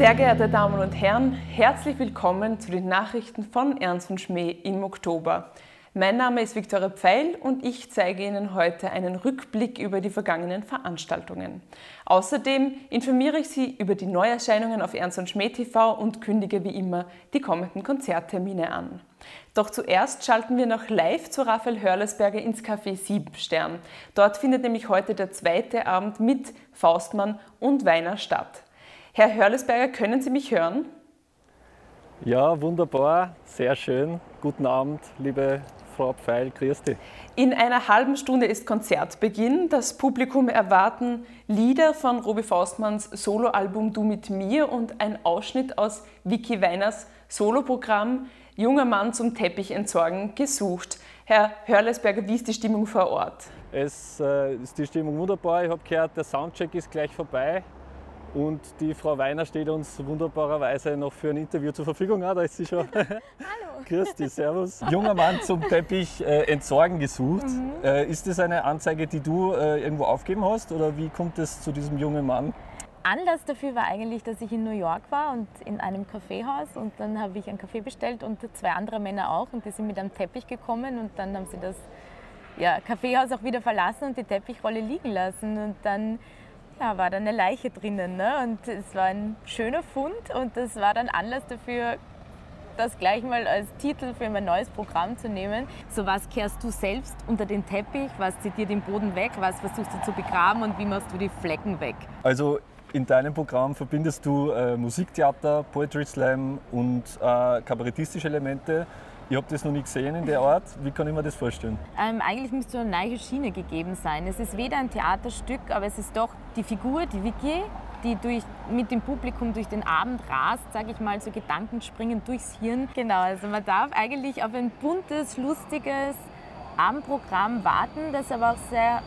Sehr geehrte Damen und Herren, herzlich willkommen zu den Nachrichten von Ernst und Schmäh im Oktober. Mein Name ist Viktoria Pfeil und ich zeige Ihnen heute einen Rückblick über die vergangenen Veranstaltungen. Außerdem informiere ich Sie über die Neuerscheinungen auf Ernst und Schmäh TV und kündige wie immer die kommenden Konzerttermine an. Doch zuerst schalten wir noch live zu Raphael Hörlesberger ins Café Siebstern. Dort findet nämlich heute der zweite Abend mit Faustmann und Weiner statt. Herr Hörlesberger, können Sie mich hören? Ja, wunderbar, sehr schön. Guten Abend, liebe Frau Pfeil, grüß dich. In einer halben Stunde ist Konzertbeginn. Das Publikum erwarten Lieder von Robi Faustmanns Soloalbum Du mit mir und ein Ausschnitt aus Vicky Weiners Soloprogramm Junger Mann zum Teppich entsorgen gesucht. Herr Hörlesberger, wie ist die Stimmung vor Ort? Es äh, ist die Stimmung wunderbar. Ich habe gehört, der Soundcheck ist gleich vorbei. Und die Frau Weiner steht uns wunderbarerweise noch für ein Interview zur Verfügung. Ah, da ist sie schon. Hallo. Grüß dich, servus. Junger Mann zum Teppich äh, entsorgen gesucht. Mhm. Äh, ist das eine Anzeige, die du äh, irgendwo aufgeben hast oder wie kommt es zu diesem jungen Mann? Anlass dafür war eigentlich, dass ich in New York war und in einem Kaffeehaus und dann habe ich einen Kaffee bestellt und zwei andere Männer auch und die sind mit einem Teppich gekommen und dann haben sie das ja, Kaffeehaus auch wieder verlassen und die Teppichrolle liegen lassen und dann ja, war da eine Leiche drinnen. Ne? Und es war ein schöner Fund und das war dann Anlass dafür, das gleich mal als Titel für mein neues Programm zu nehmen. So was kehrst du selbst unter den Teppich, was zitiert den Boden weg, was versuchst du zu begraben und wie machst du die Flecken weg? Also in deinem Programm verbindest du äh, Musiktheater, Poetry Slam und äh, kabarettistische Elemente. Ich habe das noch nie gesehen in der Art. Wie kann ich mir das vorstellen? Ähm, eigentlich müsste eine neue Schiene gegeben sein. Es ist weder ein Theaterstück, aber es ist doch die Figur, die Vicky, die durch, mit dem Publikum durch den Abend rast, sage ich mal, so Gedanken springen durchs Hirn. Genau, also man darf eigentlich auf ein buntes, lustiges Abendprogramm warten, das aber auch sehr,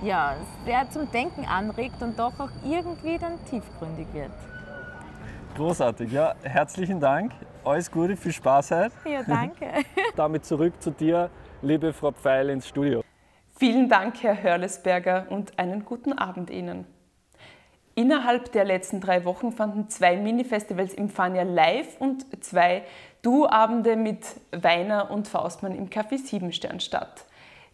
ja, sehr zum Denken anregt und doch auch irgendwie dann tiefgründig wird. Großartig, ja, herzlichen Dank. Alles Gute, viel Spaß heute. Ja, danke. Damit zurück zu dir, liebe Frau Pfeil, ins Studio. Vielen Dank, Herr Hörlesberger, und einen guten Abend Ihnen. Innerhalb der letzten drei Wochen fanden zwei Mini-Festivals im Fania live und zwei Du-Abende mit Weiner und Faustmann im Café Siebenstern statt.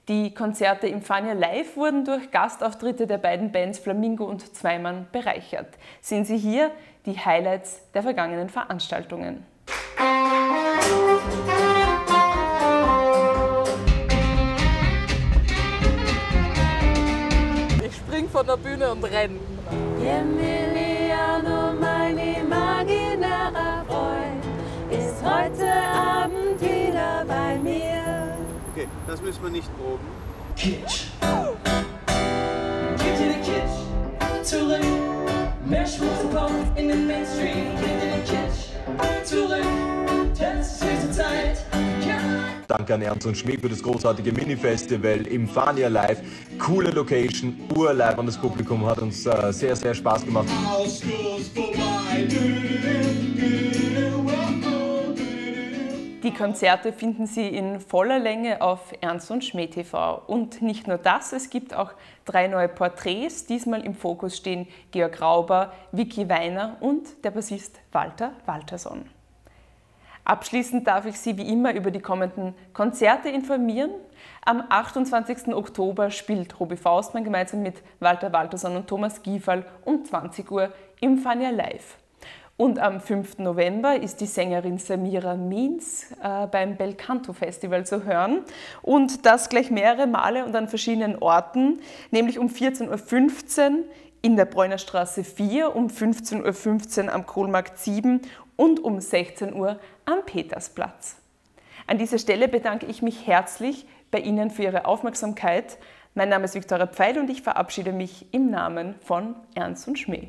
Die Konzerte im Fania Live wurden durch Gastauftritte der beiden Bands Flamingo und Zweimann bereichert. Sehen Sie hier die Highlights der vergangenen Veranstaltungen. Ich spring von der Bühne und renn. Emiliano, mein imaginärer Freund, ist heute Abend wieder bei mir. Okay, das müssen wir nicht proben. Kitsch. Kitsch, Kitsch, zurück. Mehr Schmutz kommt in den Mainstream. Kitsch, zurück. Das ist höchste Zeit. Danke an Ernst und Schmidt für das großartige Mini-Festival im Fania Live. Coole Location, urlive und das Publikum hat uns äh, sehr, sehr Spaß gemacht. Die Konzerte finden Sie in voller Länge auf Ernst und Schmäh TV. Und nicht nur das, es gibt auch drei neue Porträts. Diesmal im Fokus stehen Georg Rauber, Vicky Weiner und der Bassist Walter Walterson. Abschließend darf ich Sie wie immer über die kommenden Konzerte informieren. Am 28. Oktober spielt Robi Faustmann gemeinsam mit Walter Walterson und Thomas Giefall um 20 Uhr im Fania Live. Und am 5. November ist die Sängerin Samira Means äh, beim Belcanto Festival zu hören. Und das gleich mehrere Male und an verschiedenen Orten, nämlich um 14.15 Uhr in der Bräunerstraße 4, um 15.15 Uhr am Kohlmarkt 7 und um 16 Uhr am Petersplatz. An dieser Stelle bedanke ich mich herzlich bei Ihnen für Ihre Aufmerksamkeit. Mein Name ist Viktoria Pfeil und ich verabschiede mich im Namen von Ernst und Schmäh.